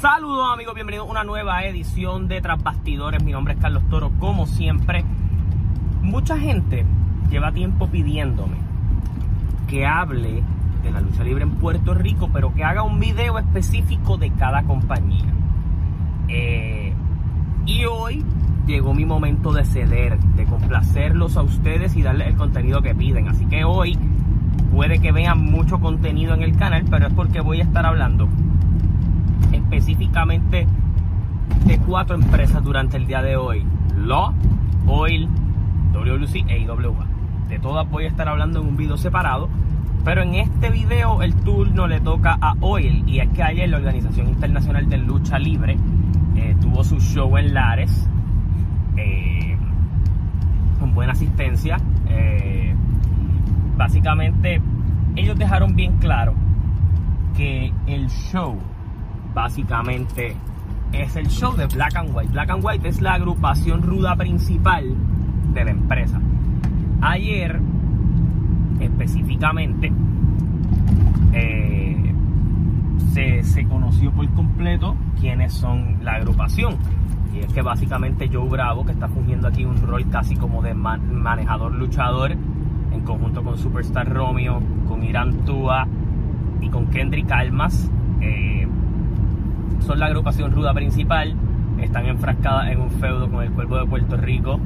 Saludos amigos, bienvenidos a una nueva edición de Tras Bastidores. Mi nombre es Carlos Toro. Como siempre, mucha gente lleva tiempo pidiéndome que hable de la lucha libre en Puerto Rico, pero que haga un video específico de cada compañía. Eh, y hoy llegó mi momento de ceder, de complacerlos a ustedes y darles el contenido que piden. Así que hoy puede que vean mucho contenido en el canal, pero es porque voy a estar hablando específicamente de cuatro empresas durante el día de hoy. Law, Oil, WLC e IWA. De todas voy a estar hablando en un video separado. Pero en este video el turno le toca a Oil. Y es que ayer la Organización Internacional de Lucha Libre eh, tuvo su show en Lares. Eh, con buena asistencia. Eh, básicamente ellos dejaron bien claro que el show básicamente es el show de Black and White. Black and White es la agrupación ruda principal de la empresa. Ayer, específicamente, eh, se, conoció por completo quiénes son la agrupación. Y es que básicamente Joe Bravo, que está fungiendo aquí un rol casi como de manejador luchador, en conjunto con Superstar Romeo, con Irán Tua y con Kendrick Almas, eh, son la agrupación ruda principal. Están enfrascadas en un feudo con el cuerpo de Puerto Rico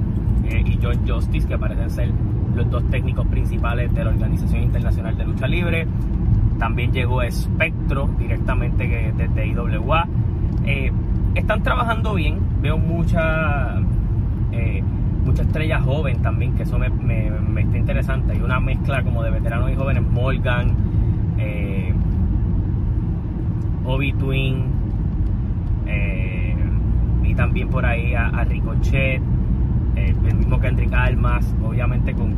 eh, y John Justice, que parecen ser los dos técnicos principales de la Organización Internacional de Lucha Libre. También llegó Espectro directamente desde IWA. Eh, están trabajando bien, veo mucha, eh, mucha estrella joven también, que eso me, está interesante. Hay una mezcla como de veteranos y jóvenes, Morgan, Obi Twin, también por ahí a Ricochet eh, el mismo Kendrick Almas, obviamente con,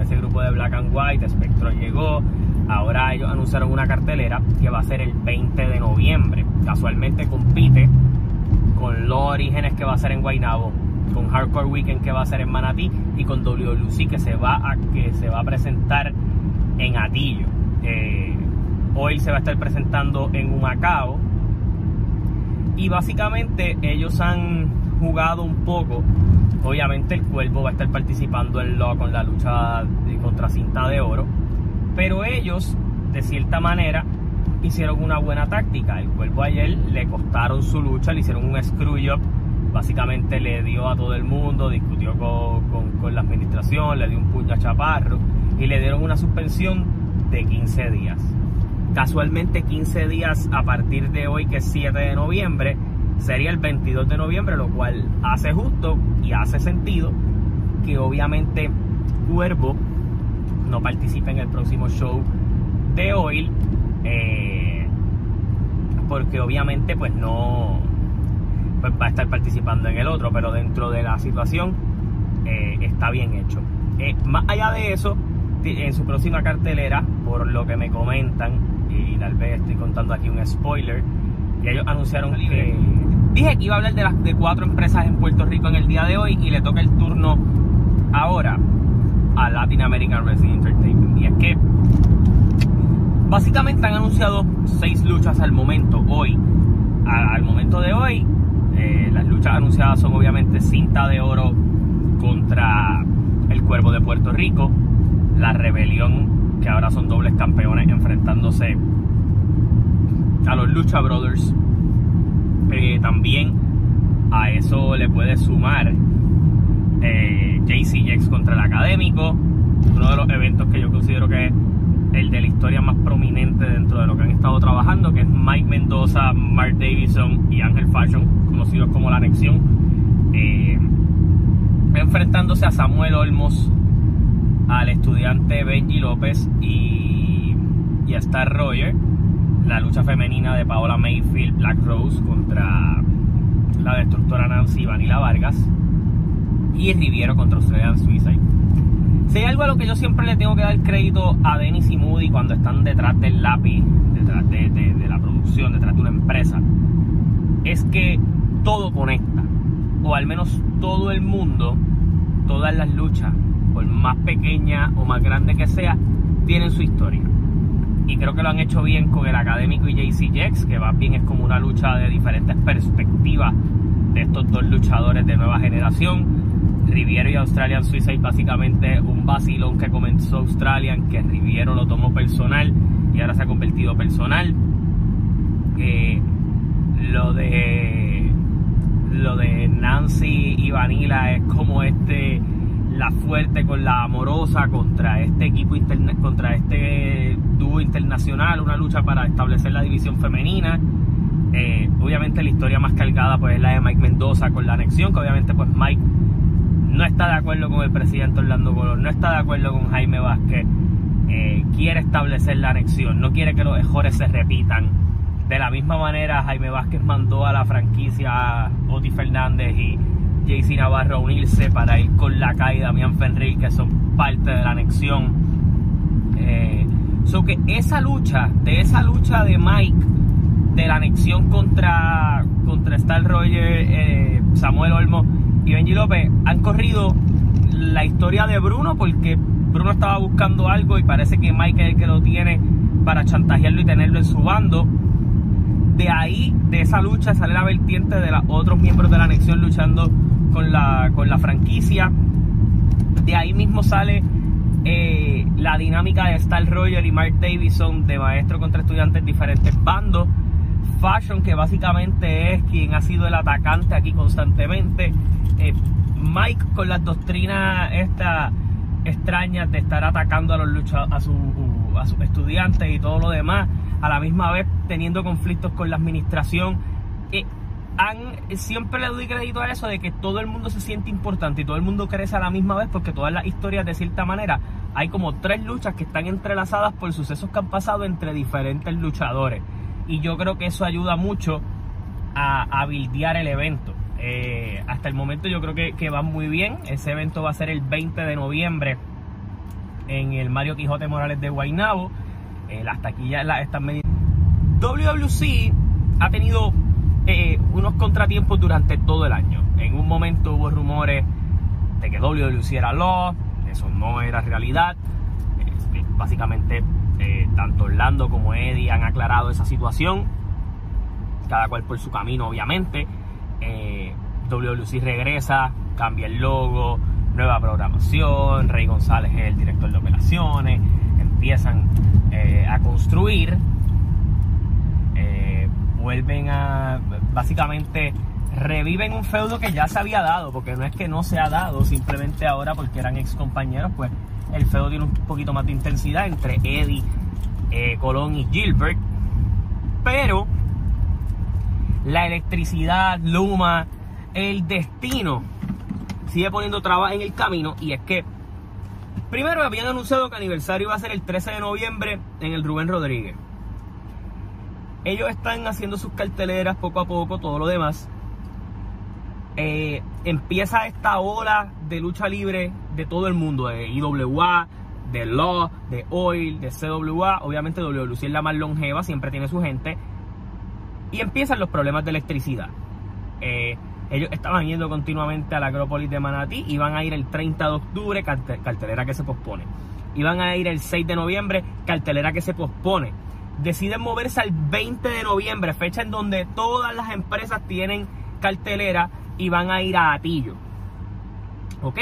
ese grupo de Black and White, Spectro llegó, ahora ellos anunciaron una cartelera que va a ser el 20 de noviembre, casualmente compite con los orígenes que va a ser en Guaynabo, con Hardcore Weekend que va a ser en Manatí y con WLC que se va a, que se va a presentar en Atillo. Eh, hoy se va a estar presentando en Humacao y básicamente ellos han jugado un poco Obviamente el cuervo va a estar participando en lo con la lucha contra cinta de oro. Pero ellos, de cierta manera, hicieron una buena táctica. El cuervo ayer le costaron su lucha, le hicieron un screw up. Básicamente le dio a todo el mundo, discutió con, con la administración, le dio un puño a Chaparro y le dieron una suspensión de 15 días. Casualmente 15 días a partir de hoy, que es 7 de noviembre, sería el 22 de noviembre, lo cual hace justo y hace sentido que obviamente Cuervo no participe en el próximo show de Oil, eh, porque obviamente pues no pues va a estar participando en el otro, pero dentro de la situación eh, está bien hecho. Eh, más allá de eso, en su próxima cartelera, por lo que me comentan, tal vez estoy contando aquí un spoiler, y ellos anunciaron que Dije que iba a hablar de las de cuatro empresas en Puerto Rico en el día de hoy y le toca el turno ahora a Latin American Wrestling Entertainment. Y es que básicamente han anunciado seis luchas al momento hoy. al momento de hoy, eh, las luchas anunciadas son obviamente cinta de oro contra el Cuervo de Puerto Rico, la Rebelión, que ahora son dobles campeones enfrentándose a los Lucha Brothers también a eso le puede sumar eh, JCX contra el Académico, uno de los eventos que yo considero que es el de la historia más prominente dentro de lo que han estado trabajando, que es Mike Mendoza, Mark Davidson y Ángel Fashion, conocidos como la anexión, eh, enfrentándose a Samuel Olmos, al estudiante Benji López y, y Star Roger la lucha femenina de Paola Mayfield Black Rose contra la destructora Nancy Vanilla Vargas y Riviero contra Australian Suicide. Si hay algo a lo que yo siempre le tengo que dar crédito a Dennis y Moody cuando están detrás del lápiz, detrás de, la producción, detrás de una empresa, es que todo conecta, o al menos todo el mundo, todas las luchas, por más pequeña o más grande que sea, tienen su historia y creo que lo han hecho bien con el académico y JC Jex, que más bien es como una lucha de diferentes perspectivas de estos dos luchadores de nueva generación. Riviero y Australian Suicide básicamente un vacilón que comenzó Australian, que Riviero lo tomó personal y ahora se ha convertido personal. lo de lo de Nancy y Vanilla es como este la fuerte con la amorosa contra este equipo contra este dúo internacional, una lucha para establecer la división femenina. Eh, obviamente la historia más cargada pues es la de Mike Mendoza con la anexión, que obviamente pues Mike no está de acuerdo con el presidente Orlando Colón, no está de acuerdo con Jaime Vázquez, eh, quiere establecer la anexión, no quiere que los mejores se repitan. De la misma manera Jaime Vázquez mandó a la franquicia a Oti Fernández y JC Navarro a unirse para ir con la caída y Damián Fenrir, que son parte de la anexión. Eh, so que esa lucha, de esa lucha de Mike, de la anexión contra, contra Star Roger, eh, Samuel Olmo y Benji López, han corrido la historia de Bruno porque Bruno estaba buscando algo y parece que Mike es el que lo tiene para chantajearlo y tenerlo en su bando. De ahí, de esa lucha, sale la vertiente de los otros miembros de la anexión luchando con la, con la franquicia. De ahí mismo sale eh, la dinámica de Star Roger y Mark Davison de maestro contra estudiantes en diferentes bandos. Fashion, que básicamente es quien ha sido el atacante aquí constantemente. Eh, Mike con las doctrinas estas extrañas de estar atacando a los luchadores, a, su, a sus estudiantes y todo lo demás, a la misma vez teniendo conflictos con la administración. Eh, siempre le doy crédito a eso de que todo el mundo se siente importante y todo el mundo crece a la misma vez porque todas las historias de cierta manera hay como tres luchas que están entrelazadas por sucesos que han pasado entre diferentes luchadores y yo creo que eso ayuda mucho a, a el evento. Eh, hasta el momento yo creo que, va muy bien. Ese evento va a ser el 20 de noviembre en el Mario Quijote Morales de Guaynabo. Eh, las taquillas están medidas. WWC ha tenido eh, unos contratiempos durante todo el año. En un momento hubo rumores de que WWC era Law, eso no era realidad. Eh, básicamente, eh, tanto Orlando como Eddie han aclarado esa situación, cada cual por su camino, obviamente. WWC regresa, cambia el logo, nueva programación, Rey González es el director de operaciones, empiezan a construir vuelven a, básicamente, reviven un feudo que ya se había dado, porque no es que no se ha dado, simplemente ahora porque eran ex compañeros, pues el feudo tiene un poquito más de intensidad entre Eddie, eh, Colón y Gilbert, pero la electricidad, Luma, el destino sigue poniendo trabas en el camino y es que primero habían anunciado que aniversario iba a ser el 13 de noviembre en el Rubén Rodríguez ellos están haciendo sus carteleras poco a poco, todo lo demás. Eh, empieza esta ola de lucha libre de todo el mundo, de IWA, de Law, de Oil, de CWA. Obviamente WLC es la más longeva, siempre tiene su gente. Y empiezan los problemas de electricidad. Eh, ellos estaban yendo continuamente a la Acrópolis de Manatí, iban a ir el 30 de octubre, cartelera que se pospone. Iban a ir el 6 de noviembre, cartelera que se pospone deciden moverse al 20 de noviembre, fecha en donde todas las empresas tienen cartelera y van a ir a Atillo. Ok,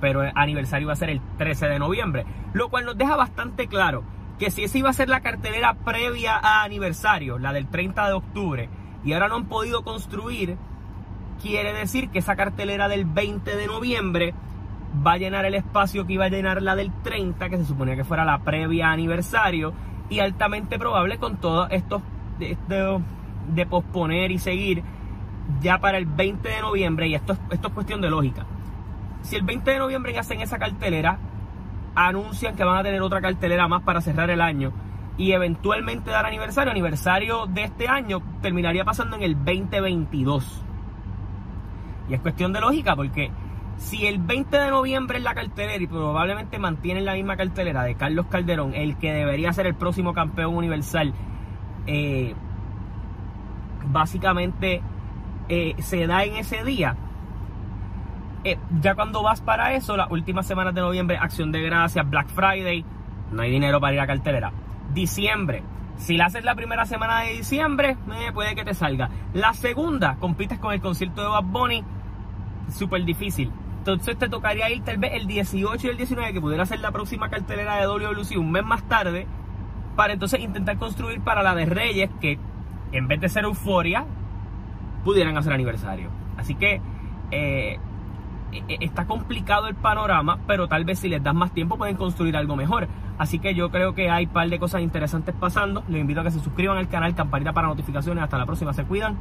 pero el aniversario va a ser el 13 de noviembre, lo cual nos deja bastante claro que si esa iba a ser la cartelera previa a aniversario, la del 30 de octubre, y ahora no han podido construir, quiere decir que esa cartelera del 20 de noviembre va a llenar el espacio que iba a llenar la del 30, que se suponía que fuera la previa aniversario, y altamente probable con todo esto de, posponer y seguir ya para el 20 de noviembre, y esto, esto es cuestión de lógica. Si el 20 de noviembre hacen esa cartelera, anuncian que van a tener otra cartelera más para cerrar el año y eventualmente dar aniversario, aniversario de este año terminaría pasando en el 2022. Y es cuestión de lógica porque si el 20 de noviembre es la cartelera y probablemente mantienen la misma cartelera de Carlos Calderón, el que debería ser el próximo campeón universal, eh, básicamente eh, se da en ese día. Eh, ya cuando vas para eso, las últimas semanas de noviembre, Acción de Gracias, Black Friday, no hay dinero para ir a cartelera. Diciembre. Si la haces la primera semana de diciembre, puede que te salga. La segunda, compites con el concierto de Bad Bunny, súper difícil. Entonces te tocaría ir tal vez el 18 y el 19, que pudiera ser la próxima cartelera de WLC un mes más tarde, para entonces intentar construir para la de Reyes, que en vez de ser euforia, pudieran hacer aniversario. Así que eh, e, e, está complicado el panorama, pero tal vez si les das más tiempo pueden construir algo mejor. Así que yo creo que hay un par de cosas interesantes pasando. Les invito a que se suscriban al canal, campanita para notificaciones. Hasta la próxima, se cuidan.